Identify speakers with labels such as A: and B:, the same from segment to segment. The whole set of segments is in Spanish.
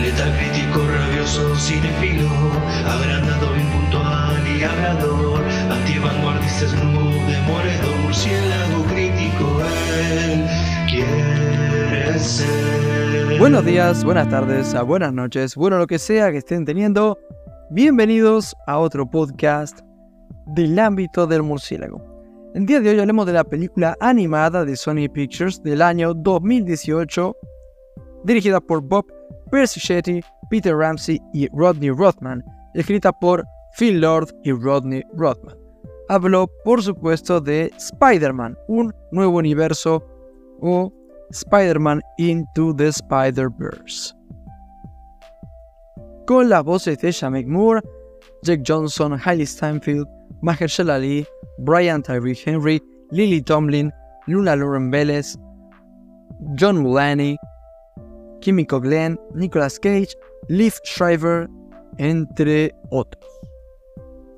A: Letal crítico, rabioso, cinefilo, agrandado, y murciélago crítico, él quiere ser.
B: Buenos días, buenas tardes, a buenas noches, bueno lo que sea que estén teniendo. Bienvenidos a otro podcast del ámbito del murciélago. El día de hoy hablemos de la película animada de Sony Pictures del año 2018, dirigida por Bob Persichetti, Peter Ramsey y Rodney Rothman, escrita por Phil Lord y Rodney Rothman. Habló, por supuesto, de Spider-Man, un nuevo universo o Spider-Man Into the Spider-Verse. Con las voces de Shamek Moore, Jack Johnson, Hailey Steinfeld, Mahershala Ali, Brian Tyree Henry, Lily Tomlin, Luna Lauren Vélez, John Mulaney, Kimiko Glenn, Nicolas Cage, Liv Shriver, entre otros.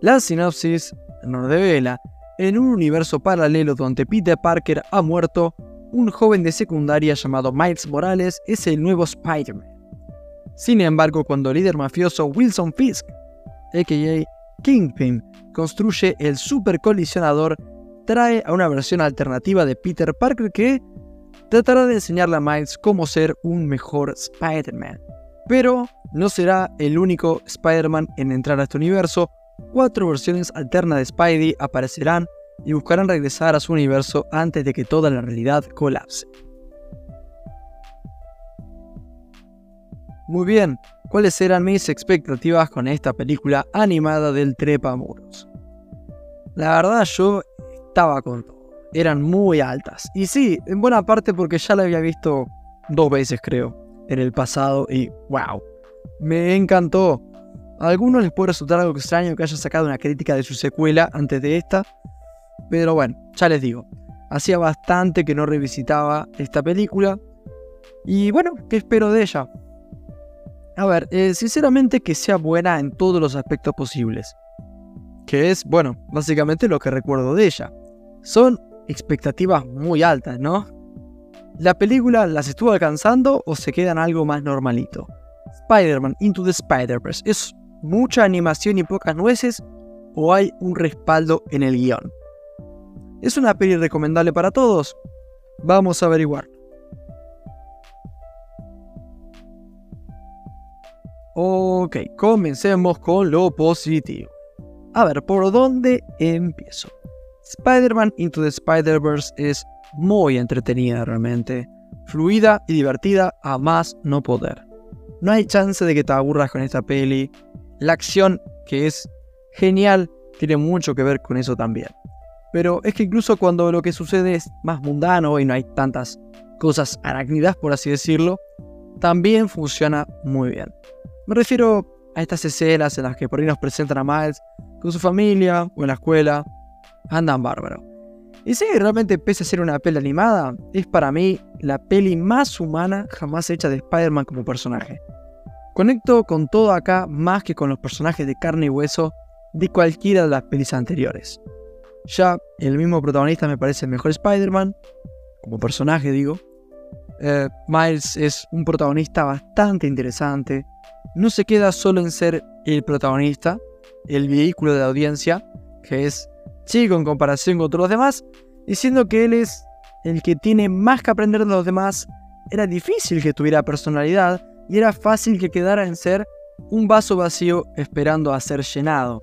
B: La sinopsis nos revela, en un universo paralelo donde Peter Parker ha muerto, un joven de secundaria llamado Miles Morales es el nuevo Spider-Man. Sin embargo, cuando el líder mafioso Wilson Fisk, a.k.a. Kingpin, construye el super colisionador, trae a una versión alternativa de Peter Parker que tratará de enseñarle a Miles cómo ser un mejor Spider-Man. Pero no será el único Spider-Man en entrar a este universo, cuatro versiones alternas de Spidey aparecerán y buscarán regresar a su universo antes de que toda la realidad colapse. Muy bien, ¿cuáles eran mis expectativas con esta película animada del Trepamuros? La verdad yo estaba con todo. Eran muy altas. Y sí, en buena parte porque ya la había visto dos veces creo, en el pasado y wow, me encantó. A algunos les puede resultar algo extraño que haya sacado una crítica de su secuela antes de esta, pero bueno, ya les digo, hacía bastante que no revisitaba esta película y bueno, ¿qué espero de ella? A ver, eh, sinceramente que sea buena en todos los aspectos posibles. Que es, bueno, básicamente lo que recuerdo de ella. Son expectativas muy altas, ¿no? ¿La película las estuvo alcanzando o se quedan algo más normalito? Spider-Man Into the Spider-Verse, ¿es mucha animación y pocas nueces o hay un respaldo en el guion? ¿Es una peli recomendable para todos? Vamos a averiguar. Ok, comencemos con lo positivo. A ver, ¿por dónde empiezo? Spider-Man Into the Spider-Verse es muy entretenida realmente, fluida y divertida a más no poder. No hay chance de que te aburras con esta peli. La acción, que es genial, tiene mucho que ver con eso también. Pero es que incluso cuando lo que sucede es más mundano y no hay tantas cosas arácnidas, por así decirlo, también funciona muy bien. Me refiero a estas escenas en las que por ahí nos presentan a Miles con su familia o en la escuela. Andan bárbaro. Y sí, realmente pese a ser una peli animada, es para mí la peli más humana jamás hecha de Spider-Man como personaje. Conecto con todo acá más que con los personajes de carne y hueso de cualquiera de las pelis anteriores. Ya el mismo protagonista me parece el mejor Spider-Man, como personaje digo. Eh, Miles es un protagonista bastante interesante, no se queda solo en ser el protagonista, el vehículo de la audiencia, que es chico en comparación con todos los demás, diciendo que él es el que tiene más que aprender de los demás, era difícil que tuviera personalidad y era fácil que quedara en ser un vaso vacío esperando a ser llenado.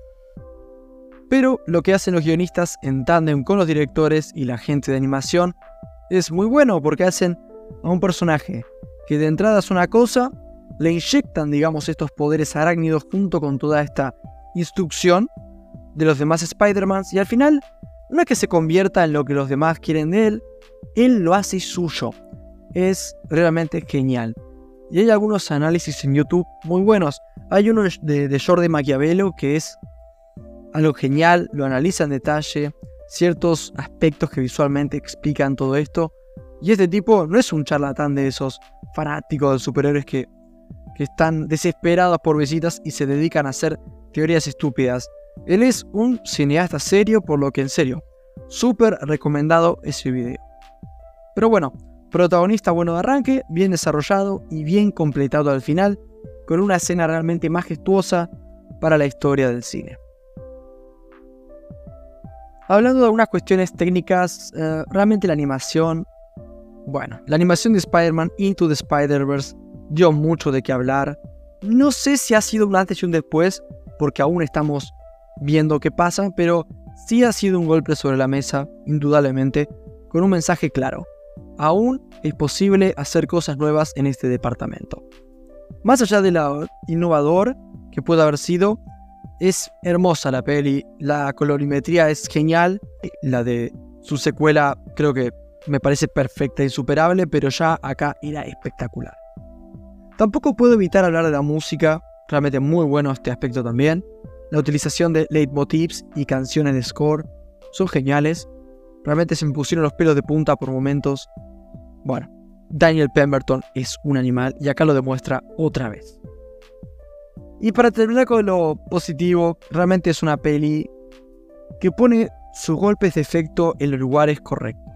B: Pero lo que hacen los guionistas en tándem con los directores y la gente de animación es muy bueno porque hacen a un personaje que de entrada es una cosa le inyectan, digamos, estos poderes arácnidos junto con toda esta instrucción de los demás Spider-Mans y al final no es que se convierta en lo que los demás quieren de él, él lo hace suyo. Es realmente genial. Y hay algunos análisis en YouTube muy buenos. Hay uno de, Jordi Maquiavelo que es algo genial, lo analiza en detalle, ciertos aspectos que visualmente explican todo esto. Y este tipo no es un charlatán de esos fanáticos de superhéroes que que están desesperados por visitas y se dedican a hacer teorías estúpidas. Él es un cineasta serio, por lo que en serio, súper recomendado ese video. Pero bueno, protagonista bueno de arranque, bien desarrollado y bien completado al final, con una escena realmente majestuosa para la historia del cine. Hablando de algunas cuestiones técnicas, eh, realmente la animación, bueno, la animación de Spider-Man Into the Spider-Verse dio mucho de qué hablar. No sé si ha sido un antes y un después, porque aún estamos viendo qué pasa, pero sí ha sido un golpe sobre la mesa, indudablemente, con un mensaje claro. Aún es posible hacer cosas nuevas en este departamento. Más allá de lo innovador que puede haber sido, es hermosa la peli, la colorimetría es genial, la de su secuela creo que me parece perfecta y superable, pero ya acá era espectacular. Tampoco puedo evitar hablar de la música, realmente muy bueno este aspecto también. La utilización de leitmotivs y canciones de score son geniales. Realmente se me pusieron los pelos de punta por momentos. Bueno, Daniel Pemberton es un animal y acá lo demuestra otra vez. Y para terminar con lo positivo, realmente es una peli que pone sus golpes de efecto en los lugares correctos.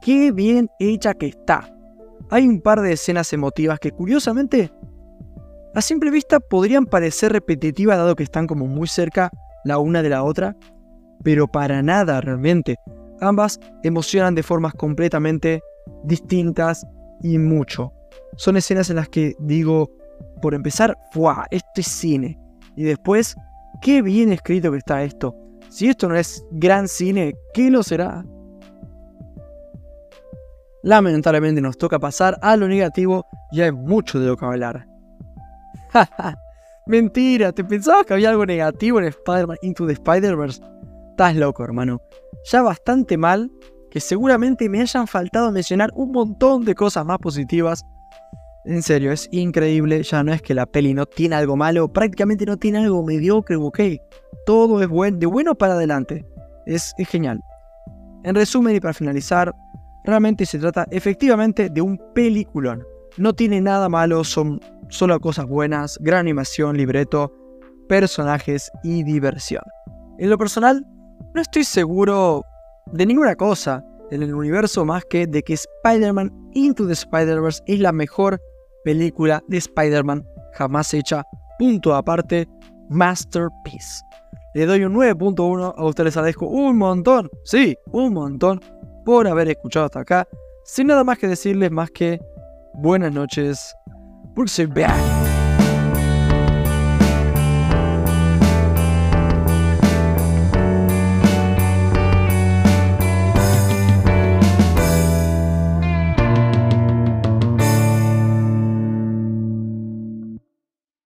B: Qué bien hecha que está. Hay un par de escenas emotivas que curiosamente a simple vista podrían parecer repetitivas dado que están como muy cerca la una de la otra, pero para nada realmente. Ambas emocionan de formas completamente distintas y mucho. Son escenas en las que digo, por empezar, ¡fuah! Esto es cine. Y después, qué bien escrito que está esto. Si esto no es gran cine, ¿qué lo será? Lamentablemente nos toca pasar a lo negativo y hay mucho de lo que hablar. Mentira, ¿te pensabas que había algo negativo en Spider-Man Into the Spider-Verse? Estás loco, hermano. Ya bastante mal que seguramente me hayan faltado mencionar un montón de cosas más positivas. En serio, es increíble. Ya no es que la peli no tiene algo malo, prácticamente no tiene algo mediocre, ok. Todo es bueno, de bueno para adelante. Es, es genial. En resumen y para finalizar, realmente se trata efectivamente de un peliculón. No tiene nada malo, son solo cosas buenas, gran animación, libreto, personajes y diversión. En lo personal, no estoy seguro de ninguna cosa en el universo más que de que Spider-Man Into the Spider-Verse es la mejor película de Spider-Man jamás hecha. Punto aparte, Masterpiece. Le doy un 9.1, a ustedes les agradezco un montón, sí, un montón por haber escuchado hasta acá. Sin nada más que decirles más que buenas noches, We'll see you back.